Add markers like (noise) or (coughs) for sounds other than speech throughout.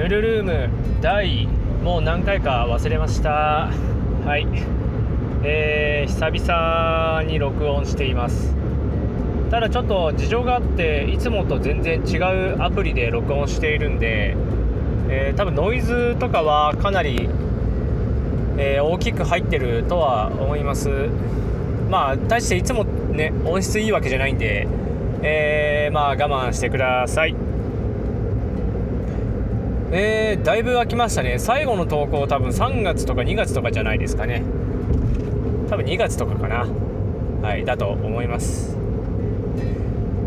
ヌルルーム第もう何回か忘れました。はい。えー、久々に録音しています。ただちょっと事情があっていつもと全然違うアプリで録音しているんで、えー、多分ノイズとかはかなり、えー、大きく入ってるとは思います。まあ大していつもね音質いいわけじゃないんで、えー、まあ我慢してください。えー、だいぶ空きましたね。最後の投稿多分3月とか2月とかじゃないですかね。多分2月とかかな。はいだと思います。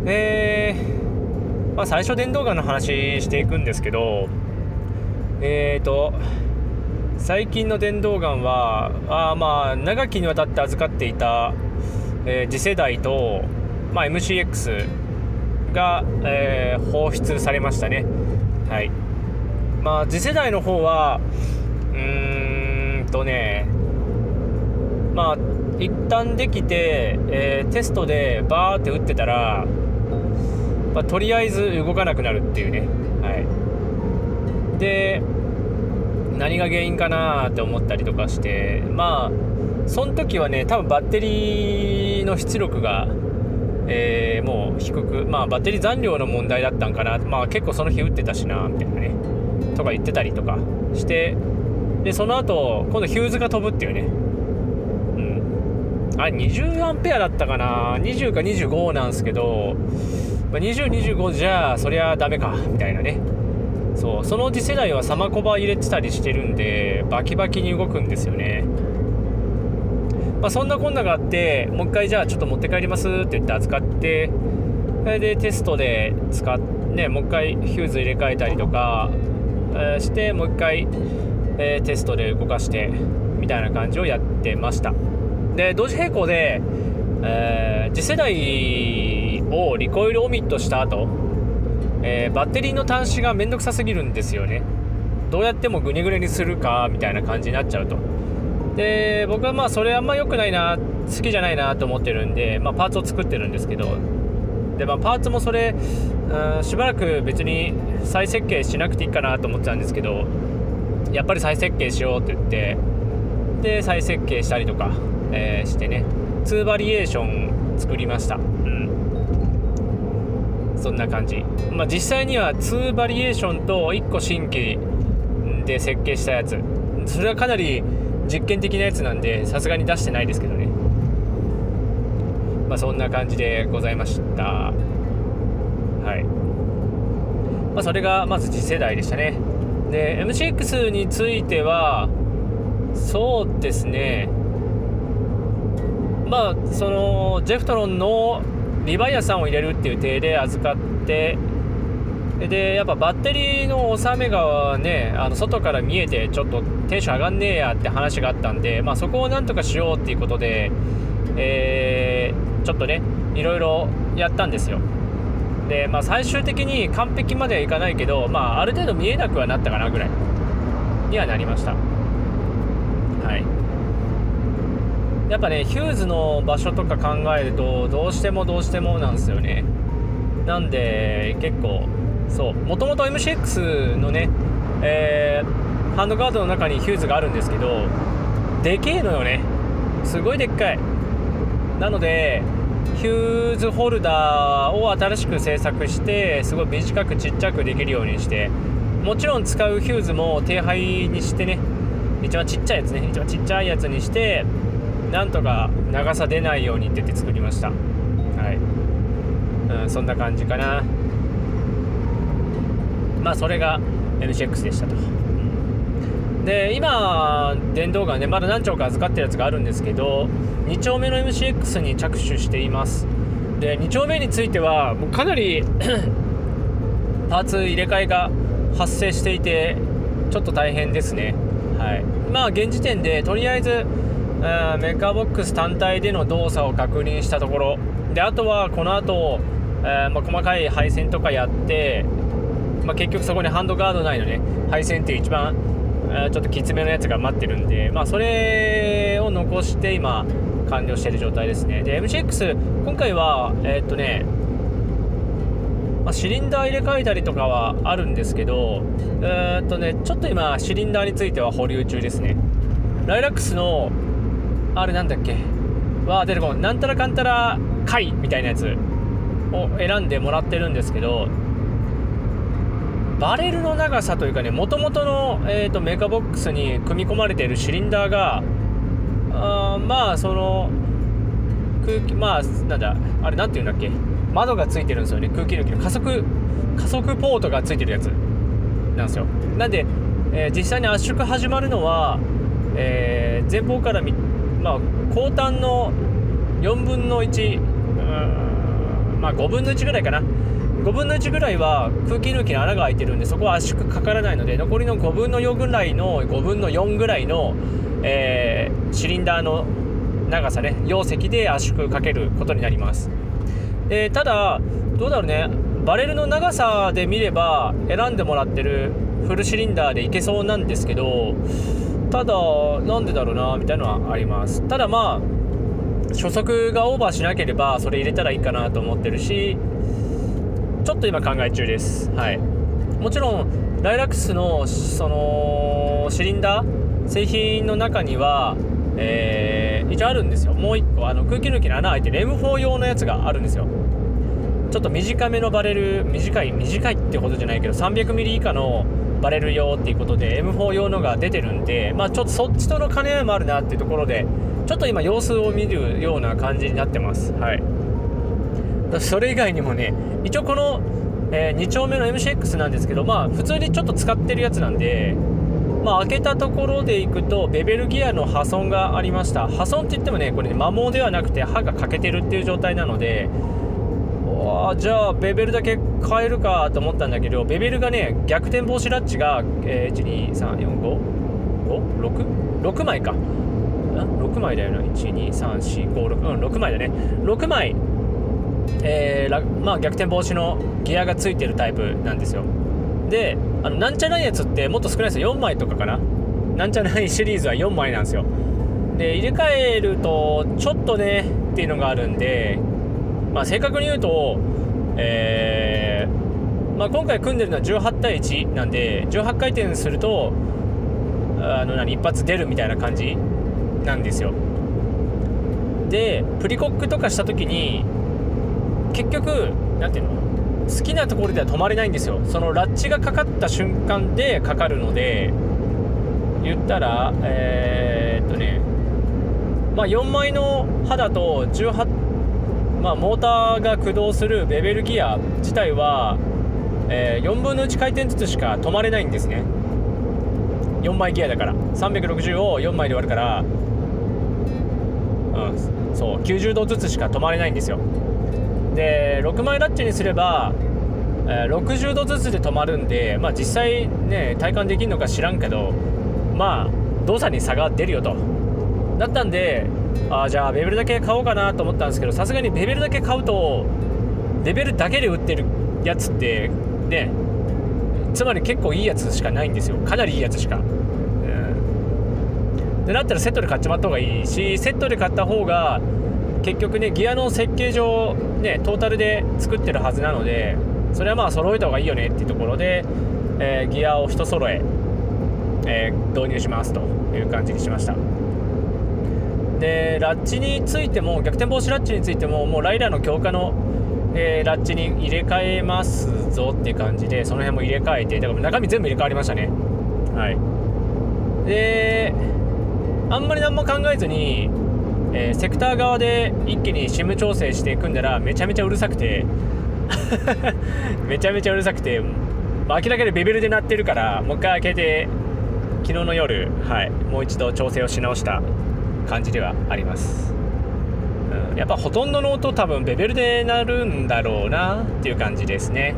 えー、まあ、最初電動ガンの話していくんですけどえーと最近の電動ガンはあまあ長きにわたって預かっていた、えー、次世代と、まあ、MCX が、えー、放出されましたね。はい。まあ次世代の方はうーんとねまあ一旦できて、えー、テストでバーって打ってたら、まあ、とりあえず動かなくなるっていうね。はい。で何が原因かなって思ったりとかしてまあその時はね多分バッテリーの出力が、えー、もう低くまあバッテリー残量の問題だったんかな。まあ結構その日打ってたしなみたいなね。とか言ってたりとかしてでその後今度ヒューズが飛ぶっていうね。うん。あれ20アンペアだったかな？20か25なんですけど、まあ、2025じゃあそりゃダメかみたいなね。そうその次世代はサマコバ入れてたりしてるんでバキバキに動くんですよね。まあ、そんなこんながあってもう一回じゃあちょっと持って帰りますって言って預かってそれでテストで使ってもう一回ヒューズ入れ替えたりとかえー、してもう一回、えー、テストで動かしてみたいな感じをやってました。で同時並行で、えー、次世代をリコイルオミットした後、えバッテリーの端子がめんどくさすぎるんですよね。どうやってもグニグニにするかみたいな感じになっちゃうと。で僕はまあそれあんま良くないな好きじゃないなと思ってるんで、まあ、パーツを作ってるんですけどで、まあ、パーツもそれ、うん、しばらく別に再設計しなくていいかなと思ってたんですけどやっぱり再設計しようって言ってで再設計したりとか、えー、してね2バリエーション作りました。うん。そんな感じ。まあ実際には2バリエーションと1個新規で設計したやつ。それはかなり実験的なやつなんでさすがに出してないですけどね。まあ、そんな感じでございました。はい、まあ、それがまず次世代でしたね。で MCX についてはそうですね。まあそのジェフトロンのリバイアさんを入れるっていう体で預かってでやっぱバッテリーの収めがねあの外から見えてちょっとテンション上がんねえやって話があったんで、まあ、そこをなんとかしようっていうことで、えーちょっとねいろいろやったんですよ。でまあ最終的に完璧まではいかないけどまあある程度見えなくはなったかなぐらいにはなりました。はい。やっぱねヒューズの場所とか考えるとどうしてもどうしてもなんですよね。なんで結構そうもともと MCX のねえー、ハンドガードの中にヒューズがあるんですけどでけえのよね。すごいでっかい。なのでヒューズホルダーを新しく製作してすごい短くちっちゃくできるようにしてもちろん使うヒューズも低配にしてね一番ちっちゃいやつね一番ちっちゃいやつにしてなんとか長さ出ないようにって言って作りました。はい、うん、そんな感じかな。まあそれが NCX でしたと。で今電動ガンねまだ何丁か預かってるやつがあるんですけど2丁目の MCX に着手しています。で2丁目についてはもうかなり (coughs) パーツ入れ替えが発生していてちょっと大変ですね。はい。まあ現時点でとりあえずメーカーボックス単体での動作を確認したところ。であとはこの後、えー、まあ、細かい配線とかやって、まあ、結局そこにハンドガード内のね。配線っていう一番ちょっときつめのやつが待ってるんで、まあ、それを残して今完了している状態ですね。で MCX 今回はえー、っとねまあ、シリンダー入れ替えたりとかはあるんですけどえー、っとねちょっと今シリンダーについては保留中ですね。ライラックスのあれなんだっけ？は出てこん。なんたらかんたら貝みたいなやつを選んでもらってるんですけどバレルの長さというかねもともとの、えーと、メカボックスに組み込まれているシリンダーがあまあその空気まあなんだあれ何て言うんだっけ窓がついてるんですよね。空気抜きの加速加速ポートがついてるやつ。なんですよ。なんで、えー、実際に圧縮始まるのは、えー、前方からまあ後端の4分の1まあ5分の1ぐらいかな。5分の1ぐらいは空気抜きの穴が開いてるんでそこは圧縮かからないので残りの5分の4ぐらいの5分の4ぐらいの、えー、シリンダーの長さね容積で圧縮かけることになります。でただどうだろうねバレルの長さで見れば選んでもらってるフルシリンダーでいけそうなんですけどただなんでだろうなみたいなのはあります。ただまあ初速がオーバーしなければそれ入れたらいいかなと思ってるしちょっと今考え中です。はい。もちろんライラックスのそのシリンダー製品の中にはえー、一応あるんですよ。もう1個あの空気抜きの穴開いてる M4 用のやつがあるんですよ。ちょっと短めのバレル短い短いってほどじゃないけど 300mm 以下のバレル用っていうことで M4 用のが出てるんでまあちょっとそっちとの兼ね合いもあるなっていうところでちょっと今様子を見るような感じになってます。はい。それ以外にもね一応この、えー、2丁目の MCX なんですけどまあ普通にちょっと使ってるやつなんでまあ、開けたところでいくとベベルギアの破損がありました。破損って言ってもねこれ、ね、摩耗ではなくて刃が欠けてるっていう状態なのでじゃあベベルだけ変えるかと思ったんだけどベベルがね逆転防止ラッチが、えー、1234556枚か。6枚だよな。12345 6うん6枚だね。6枚えー、まあ、逆転防止のギアがついてるタイプなんですよ。であのなんちゃないやつってもっと少ないですよ。4枚とかかな。なんちゃないシリーズは4枚なんですよ。で入れ替えるとちょっとねっていうのがあるんでまあ正確に言うとえー、まあ、今回組んでるのは18対1なんで18回転するとあの何一発出るみたいな感じなんですよ。でプリコックとかした時に結局何ていうの？好きなところでは止まれないんですよ。そのラッチがかかった瞬間でかかるので言ったらえー、っとねまあ4枚の刃だと18まあモーターが駆動するベベルギア自体は、えー、4分の1回転ずつしか止まれないんですね。4枚ギアだから。360を4枚で割るからうんそう。90度ずつしか止まれないんですよ。で6枚ラッチにすれば、えー、60度ずつで止まるんで、まあ、実際ね体感できるのか知らんけどまあ動作に差が出るよと。だったんであじゃあベベルだけ買おうかなと思ったんですけどさすがにベベルだけ買うとレベルだけで売ってるやつってねつまり結構いいやつしかないんですよ。かなりいいやつしか。でだったらセットで買っちまった方がいいしセットで買った方が結局ねギアの設計上ねトータルで作ってるはずなのでそれはまあ揃えた方がいいよねっていうところで、えー、ギアを一揃ええー、導入しますという感じにしました。でラッチについても逆転防止ラッチについてももうライダーの強化の、えー、ラッチに入れ替えますぞっていう感じでその辺も入れ替えてだから中身全部入れ替わりましたね。はい。であんまり何も考えずにえー、セクター側で一気に SIM 調整していくんだらめちゃめちゃうるさくてめちゃめちゃうるさくて、(laughs) まあ、明らかにベベルで鳴ってるからもう一回開けて昨日の夜、はい、もう一度調整をし直した感じではあります、うん、やっぱほとんどの音多分ベベルで鳴るんだろうなっていう感じですね。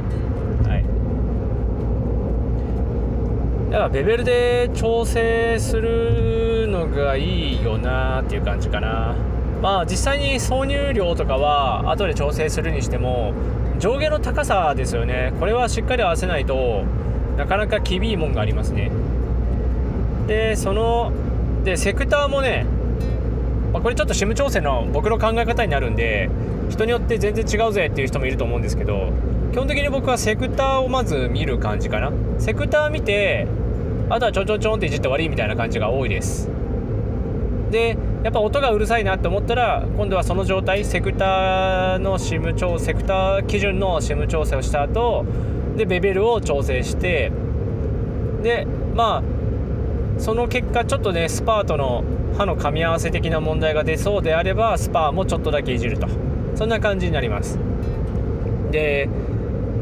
だからベベルで調整するのがいいよなっていう感じかな。まあ実際に挿入量とかは後で調整するにしても上下の高さですよね。これはしっかり合わせないとなかなか厳しいもんがありますね。でそのでセクターもね、まあ、これちょっと SIM 調整の僕の考え方になるんで人によって全然違うぜっていう人もいると思うんですけど基本的に僕はセクターをまず見る感じかな。セクター見てあとはちょんちょんちょんっていじって終わりみたいな感じが多いです。でやっぱ音がうるさいなって思ったら今度はその状態セクターの SIM 調セクター基準の SIM 調整をした後でベベルを調整してでまあその結果ちょっとねスパーとの歯の噛み合わせ的な問題が出そうであればスパーもちょっとだけいじると。そんな感じになります。で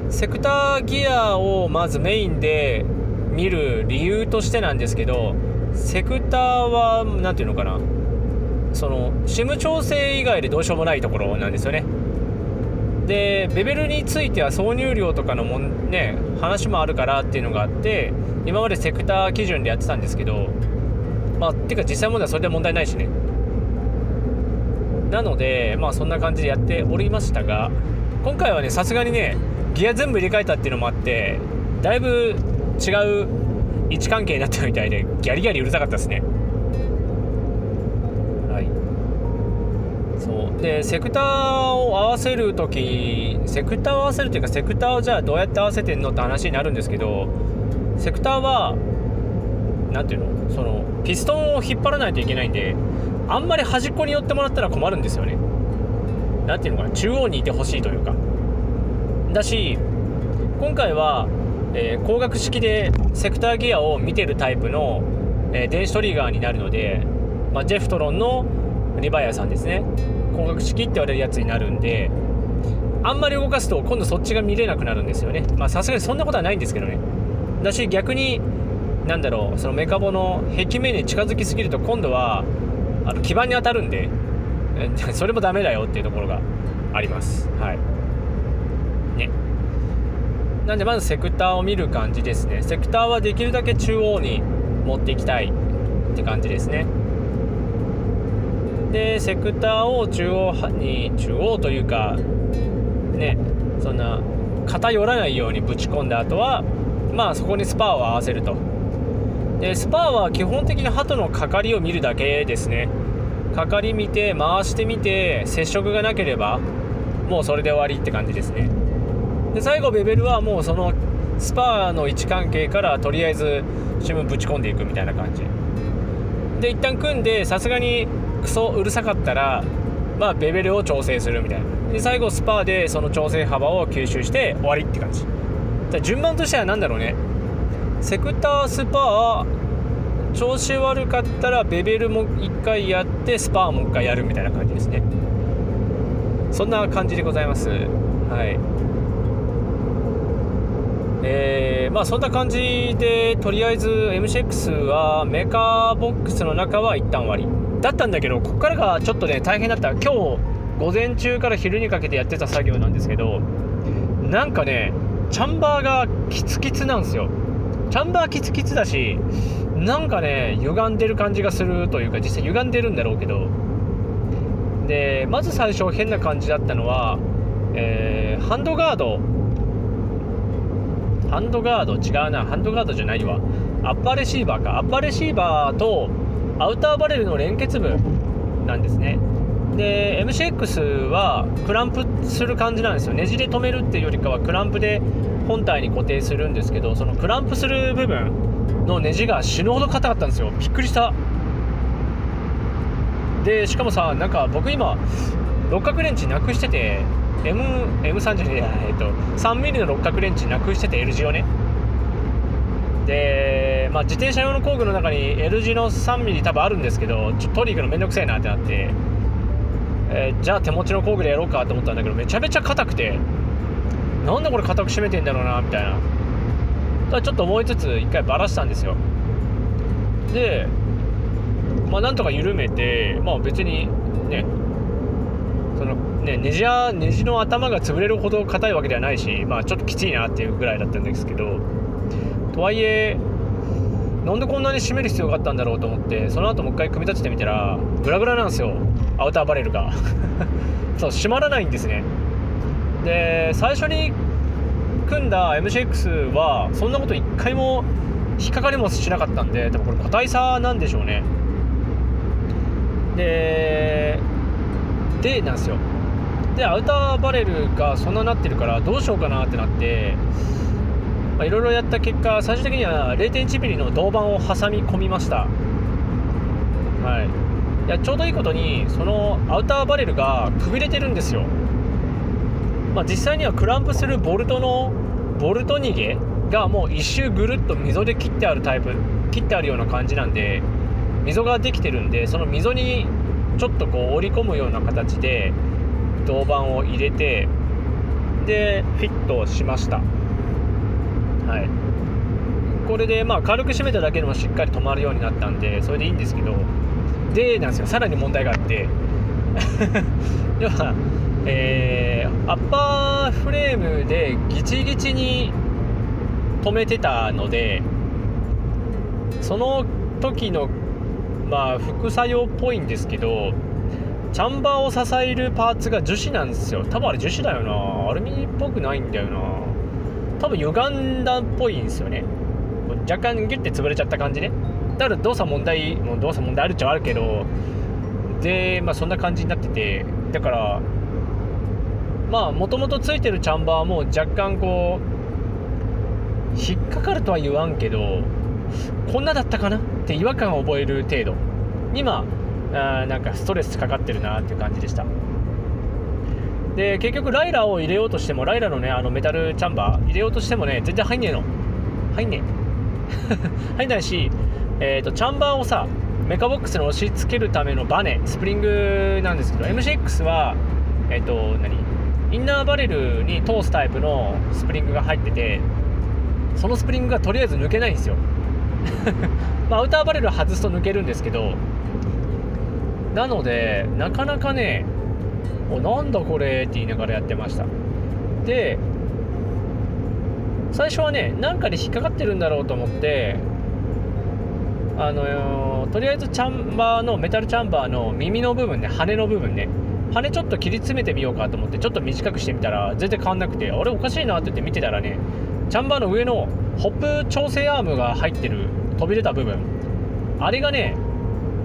セクターギアをまずメインで見る理由としてなんですけどセクターは何て言うのかな。その SIM 調整以外でどうしようもないところなんですよね。でベベルについては挿入量とかのもん、ね、話もあるからっていうのがあって今までセクター基準でやってたんですけどまあてか実際問題はそれで問題ないしね。なのでまあそんな感じでやっておりましたが今回はねさすがにねギア全部入れ替えたっていうのもあってだいぶ違う位置関係になったみたいでギャリギャリうるさかったですね。はい。そう。でセクターを合わせる時セクターを合わせるというかセクターをじゃあどうやって合わせてんのって話になるんですけどセクターは何ていうの？そのピストンを引っ張らないといけないんであんまり端っこに寄ってもらったら困るんですよね。何ていうのかな？中央にいてほしいというか。だし今回は、えー、光学式でセクターギアを見てるタイプの、えー、電子トリガーになるので、まあ、ジェフトロンのリバイアさんですね。光学式って言われるやつになるんであんまり動かすと今度そっちが見れなくなるんですよね。まさすがにそんなことはないんですけどね。だし逆になんだろうそのメカボの壁面に近づきすぎると今度はあの基板に当たるんで (laughs) それもダメだよっていうところがあります。はい。ね。なんでまずセクターを見る感じですね。セクターはできるだけ中央に持っていきたいって感じですね。でセクターを中央に中央というかねそんな偏らないようにぶち込んだ後はまあそこにスパーを合わせると。でスパーは基本的に鳩のかかりを見るだけですね。かかり見て回してみて接触がなければもうそれで終わりって感じですね。で最後ベベルはもうそのスパーの位置関係からとりあえず SIM ぶち込んでいくみたいな感じ。で一旦組んでさすがにクソうるさかったらまあベベルを調整するみたいな。で最後スパーでその調整幅を吸収して終わりって感じ。順番としては何だろうね。セクタースパー調子悪かったらベベルも1回やってスパーも1回やるみたいな感じですね。そんな感じでございます。はい。えー、まあそんな感じでとりあえず MCX はメーカーボックスの中は一旦終わり。だったんだけどここからがちょっとね大変だった。今日午前中から昼にかけてやってた作業なんですけどなんかねチャンバーがキツキツなんですよチャンバーキツキツだしなんかね歪んでる感じがするというか実際歪んでるんだろうけど。でまず最初変な感じだったのは、えー、ハンドガードハンドガード違うな。ハンドガードじゃないわ。アッパーレシーバーか。アッパーレシーバーとアウターバレルの連結部なんですね。で MCX はクランプする感じなんですよ。ねじで止めるっていうよりかはクランプで本体に固定するんですけどそのクランプする部分のネジが死ぬほど硬かったんですよ。びっくりした。でしかもさなんか僕今六角レンチなくしてて M M3 じゃねえやえっと 3mm の六角レンチなくしてて L 字をね。で、まあ、自転車用の工具の中に L 字の 3mm 多分あるんですけどちょ取り行くのめんどくせえなってなって。えー、じゃあ手持ちの工具でやろうかと思ったんだけどめちゃめちゃ硬くて。なんでこれ硬く締めてんだろうなみたいな。だちょっと思いつつ一回バラしたんですよ。でまあなんとか緩めてまあ別にねねネジやネジの頭が潰れるほど硬いわけではないしまあちょっときついなっていうぐらいだったんですけどとはいえなんでこんなに締める必要があったんだろうと思ってその後もう一回組み立ててみたらグラグラなんですよ。アウターバレルが。(laughs) そう閉まらないんですね。で最初に組んだ MCX はそんなこと一回も引っかかりもしなかったんで多分これ個体差なんでしょうね。ででなんですよ。でアウターバレルがそんななってるからどうしようかなってなっていろいろやった結果最終的には 0.1mm の銅板を挟み込みました。はい。いやちょうどいいことにそのアウターバレルがくびれてるんですよ。まあ、実際にはクランプするボルトのボルト逃げがもう一周ぐるっと溝で切ってあるタイプ切ってあるような感じなんで溝ができてるんでその溝にちょっとこう折り込むような形で銅板を入れてでフィットしました。はい。これでまあ軽く締めただけでもしっかり止まるようになったんでそれでいいんですけどでなんですよ。さらに問題があって。(laughs) 要はえー、アッパーフレームでギチギチに止めてたのでその時のまあ副作用っぽいんですけどチャンバーを支えるパーツが樹脂なんですよ。多分あれ樹脂だよな。アルミっぽくないんだよな。多分歪んだっぽいんですよね。若干ギュッて潰れちゃった感じね。だから動作問題もう動作問題あるっちゃあるけど。でまあそんな感じになってて。だからまあもともとついてるチャンバーも若干こう引っかかるとは言わんけどこんなだったかなって違和感を覚える程度。にまあなんかストレスかかってるなっていう感じでした。で結局ライラを入れようとしてもライラのねあのメタルチャンバー入れようとしてもね全然入んねえの。入んねえ。(laughs) 入んないし、えーと、とチャンバーをさメカボックスに押し付けるためのバネスプリングなんですけど MCX はえっ、ー、と何？インナーバレルに通すタイプのスプリングが入っててそのスプリングがとりあえず抜けないんですよ。(laughs) まあ、アウターバレル外すと抜けるんですけどなのでなかなかねおなんだこれって言いながらやってました。で最初はね何かで引っかかってるんだろうと思ってあのとりあえずチャンバーのメタルチャンバーの耳の部分ね羽の部分ね羽ちょっと切り詰めてみようかと思ってちょっと短くしてみたら全然変わんなくてあれおかしいなって言って見てたらねチャンバーの上のホップ調整アームが入ってる飛び出た部分。あれがね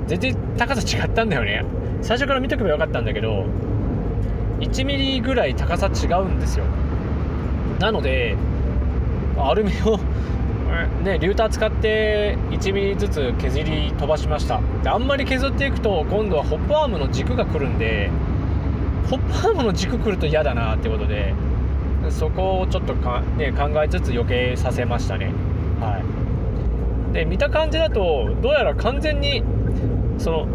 全然高さ違ったんだよね。最初から見とけばよかったんだけど 1mm ぐらい高さ違うんですよ。なのでアルミをね、リューター使って 1mm ずつ削り飛ばしました。であんまり削っていくと今度はホップアームの軸が来るんでホップアームの軸来ると嫌だなってことでそこをちょっとか、ね、考えつつ余計させましたね。はい。で見た感じだとどうやら完全にその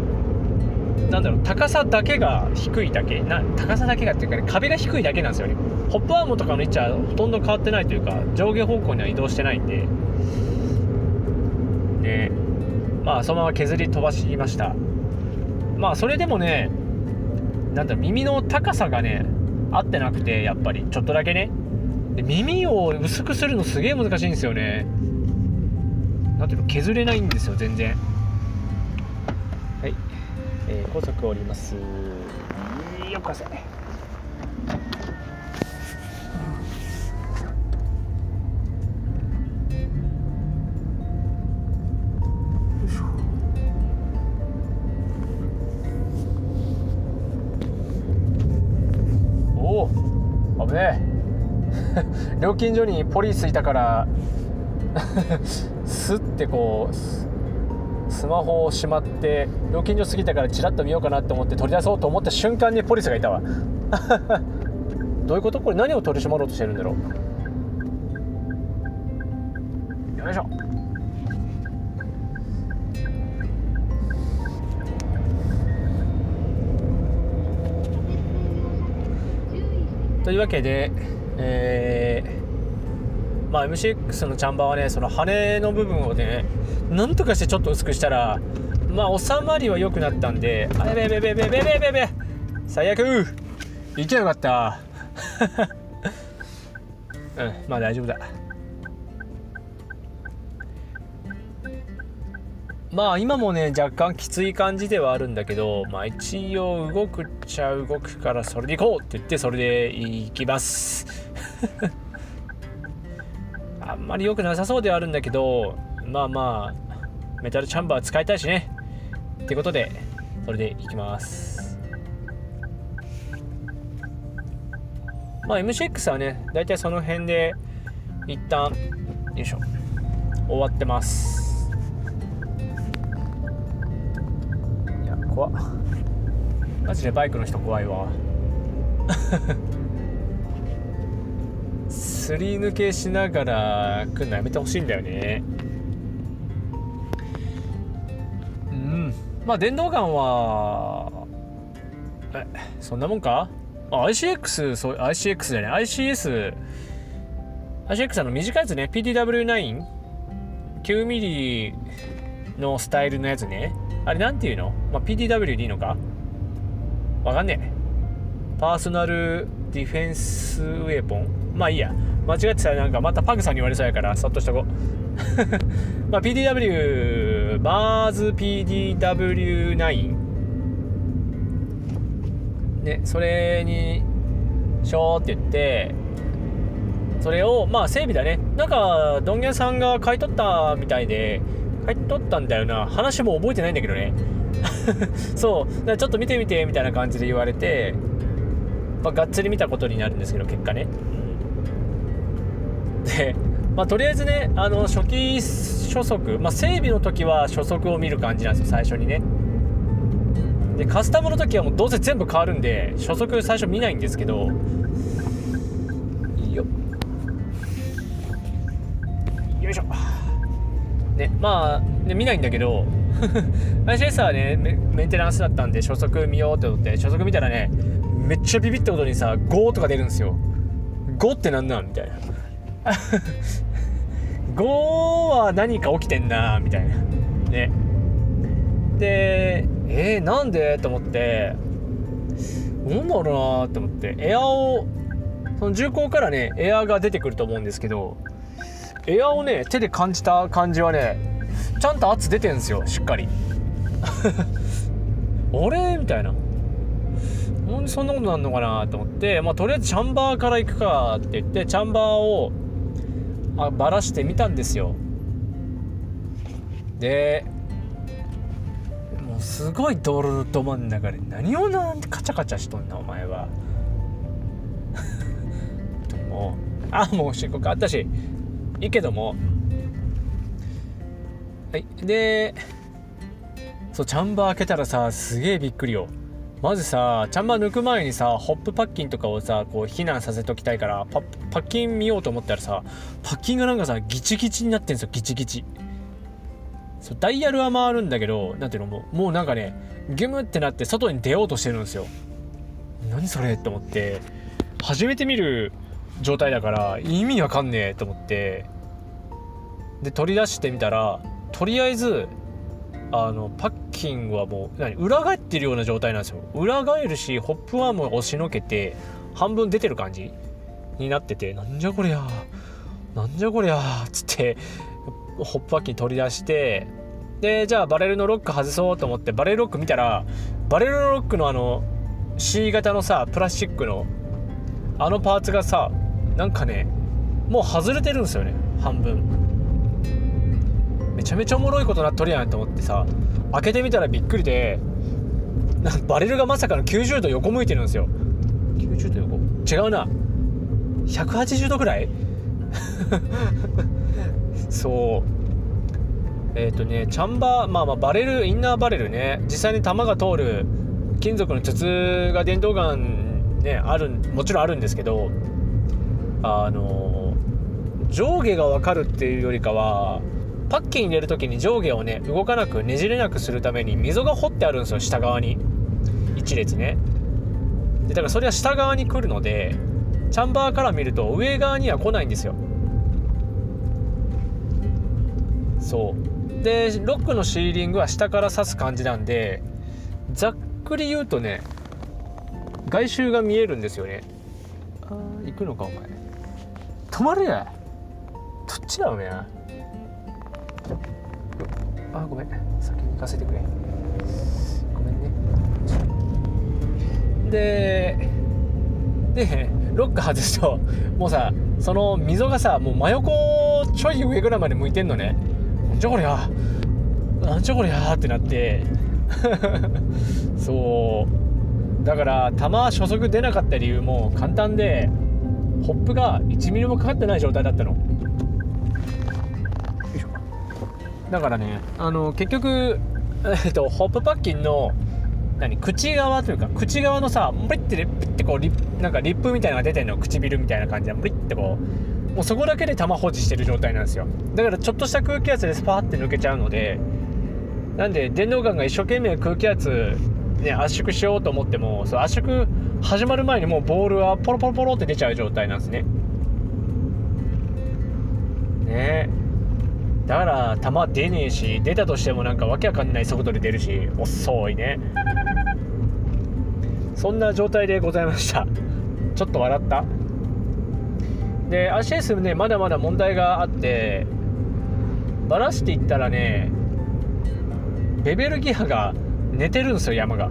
なんだろう高さだけが低いだけ。な高さだけがっていうか、ね、壁が低いだけなんですよ。ねホップアームとかの位置はほとんど変わってないというか上下方向には移動してないんで。でまあそのまま削り飛ばしました。まあそれでもねなんだ耳の高さがね合ってなくてやっぱり。ちょっとだけね。で耳を薄くするのすげえ難しいんですよね。なんていうの削れないんですよ全然、えー、高速降ります。よかせ。ねえ。(laughs) 料金所にポリスいたから (laughs) スッてこうスマホをしまって料金所過ぎたからチラッと見ようかなと思って取り出そうと思った瞬間にポリスがいたわ。(laughs) どういうことこれ？何を取り締まろうとしてるんだろう？よいしょ。というわけで、えー、まあ、MCX のチャンバーはねその羽の部分をねなんとかしてちょっと薄くしたらまあ収まりは良くなったんであやべやべやべやべやべべ最悪いけなかったうんまあ大丈夫だまあ今もね若干きつい感じではあるんだけどまあ一応動くっちゃ動くからそれでいこうって言ってそれでいきますんまり良くなさそうではあるんだけどまあまあメタルチャンバー使いたいしね。ってことでそれでいきます。まあ MCX はね大体その辺で一旦よいしょ。終わってます。いや怖っ。マジでバイクの人怖いわ。(laughs) すり抜けしながら来るのやめてほしいんだよね。うん。まあ電動ガンはえそんなもんか？あ ICX そう ICX じゃない ICS ICX あの短いやつね。PTW99 ミリのスタイルのやつね。あれなんていうの、まあ、PTW でいいのか？わかんねえ。パーソナルディフェンスウェポン？まあいいや。間違ってたらなんかまたパグさんに言われそうやからそっとしとこう。(laughs) まあ PDW バーズ PDW9 ねそれにしょーって言ってそれをまあ整備だね。なんかドンゲンさんが買い取ったみたいで買い取ったんだよな。話も覚えてないんだけどね。(laughs) そう。だちょっと見てみてみたいな感じで言われて、まあ、がっつり見たことになるんですけど結果ね。で、まあ、とりあえずねあの初期初速、まあ、整備の時は初速を見る感じなんですよ最初にね。でカスタムの時はもうどうせ全部変わるんで初速最初見ないんですけど。よ。よいしょ。ねまあ、ね、見ないんだけど。(laughs) ICS はねメンテナンスだったんで初速見ようって思って初速見たらねめっちゃビビったことにさ5とか出るんですよ。5ってなんなん？みたいな。(laughs) 5は何か起きてんなみたいな。ね。でえー、なんで？と思って。なんだろうなって思って。エアをその重厚からねエアが出てくると思うんですけどエアをね手で感じた感じはねちゃんと圧出てんすよしっかり。(laughs) あれ？みたいな。なんでそんなことなんのかなと思って、まあ、とりあえずチャンバーから行くかって言ってチャンバーをあばらしてみたんですよ。でもうすごい道路のど真ん中で何をなんてカチャカチャしとんなお前は。(laughs) ともあもう申告あったし。いいけども。はいでそうチャンバー開けたらさすげえびっくりよ。まずさチャンバー抜く前にさホップパッキンとかをさこう避難させときたいからパッキン見ようと思ったらさパッキンがなんかさギチギチになってんすよギチギチ。そうダイヤルは回るんだけど何ていうのもうもうなんかねギュムってなって外に出ようとしてるんですよ。何それ？って思って初めて見る状態だから意味わかんねえと思ってで取り出してみたらとりあえずあのパッキングはもう何裏返ってるような状態なんですよ。裏返るしホップアームを押しのけて半分出てる感じになっててなんじゃこりゃなんじゃこりゃっつってホップパッキン取り出してでじゃあバレルのロック外そうと思ってバレルロック見たらバレルのロックのあの C 型のさプラスチックのあのパーツがさなんかねもう外れてるんですよね半分。めちゃめちゃおもろいことなっとるやんと思ってさ開けてみたらびっくりでバレルがまさかの90度横向いてるんですよ。90度横？違うな。180度ぐらい？そう。えっ、ー、とねチャンバーまあまあバレルインナーバレルね。実際に弾が通る金属の筒が電動ガンねあるもちろんあるんですけどあの上下が分かるっていうよりかはパッキン入れる時に上下をね動かなくねじれなくするために溝が掘ってあるんですよ下側に。1列ね。でだからそれは下側に来るのでチャンバーから見ると上側には来ないんですよ。そう。でロックのシーリングは下から刺す感じなんでざっくり言うとね外周が見えるんですよね。あ行くのかお前。止まれや。どっちだおめえあごめん。先に行かせてくれ。ごめんね。ででロック外すともうさその溝がさもう真横ちょい上ぐらいまで向いてんのね。なんじゃこりゃ。なんじゃこりゃ。ってなって。(laughs) そう。だから弾初速出なかった理由も簡単でホップが1ミリもかかってない状態だったの。だからねあの結局、えっと、ホップパッキンの何口側というか口側のさブリッてリッてこうリなんかリップみたいなのが出てんの唇みたいな感じでブリッてこうもうそこだけで玉保持してる状態なんですよ。だからちょっとした空気圧でスパーって抜けちゃうのでなんで電動ガンが一生懸命空気圧、ね、圧縮しようと思ってもそ圧縮始まる前にもうボールはポロポロポロって出ちゃう状態なんですね。ね。だから球出ねえし出たとしてもなんかわけわかんない速度で出るし遅いね。そんな状態でございました。ちょっと笑った。で RCS ねまだまだ問題があってバラしていったらねベベルギアが寝てるんですよ山が。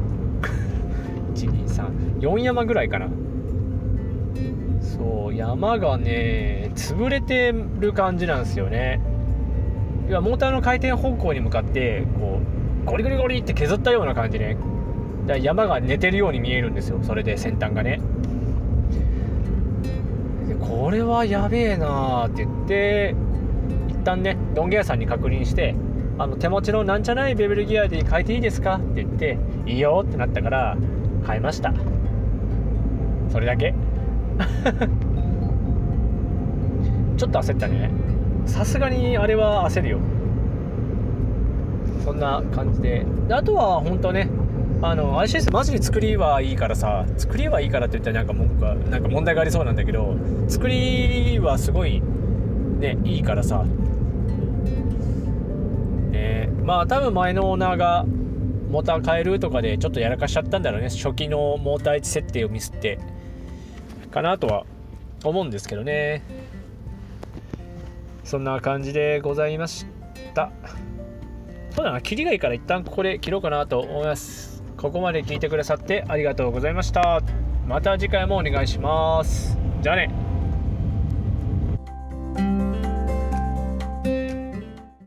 (laughs) 1234山ぐらいかな。そう山がね潰れてる感じなんですよね。要はモーターの回転方向に向かってこうゴリゴリゴリって削ったような感じでだ山が寝てるように見えるんですよ。それで先端がね。でこれはやべえなーって言って一旦ねドンゲ屋さんに確認してあの手持ちのなんじゃないベベルギアで変えていいですかって言っていいよってなったから変えました。それだけ。(laughs) ちょっと焦ったね。さすがにあれは焦るよ。そんな感じで。であとは本当ねあの ICS マジで作りはいいからさ作りはいいからって言ったらなんか文句がなんか問題がありそうなんだけど作りはすごいねいいからさ。ねまあ多分前のオーナーがモーター変えるとかでちょっとやらかしちゃったんだろうね。初期のモーター位置設定をミスってかなとは思うんですけどね。そんな感じでございました。そうだな切りがいいから一旦ここで切ろうかなと思います。ここまで聞いてくださってありがとうございました。また次回もお願いします。じゃあね。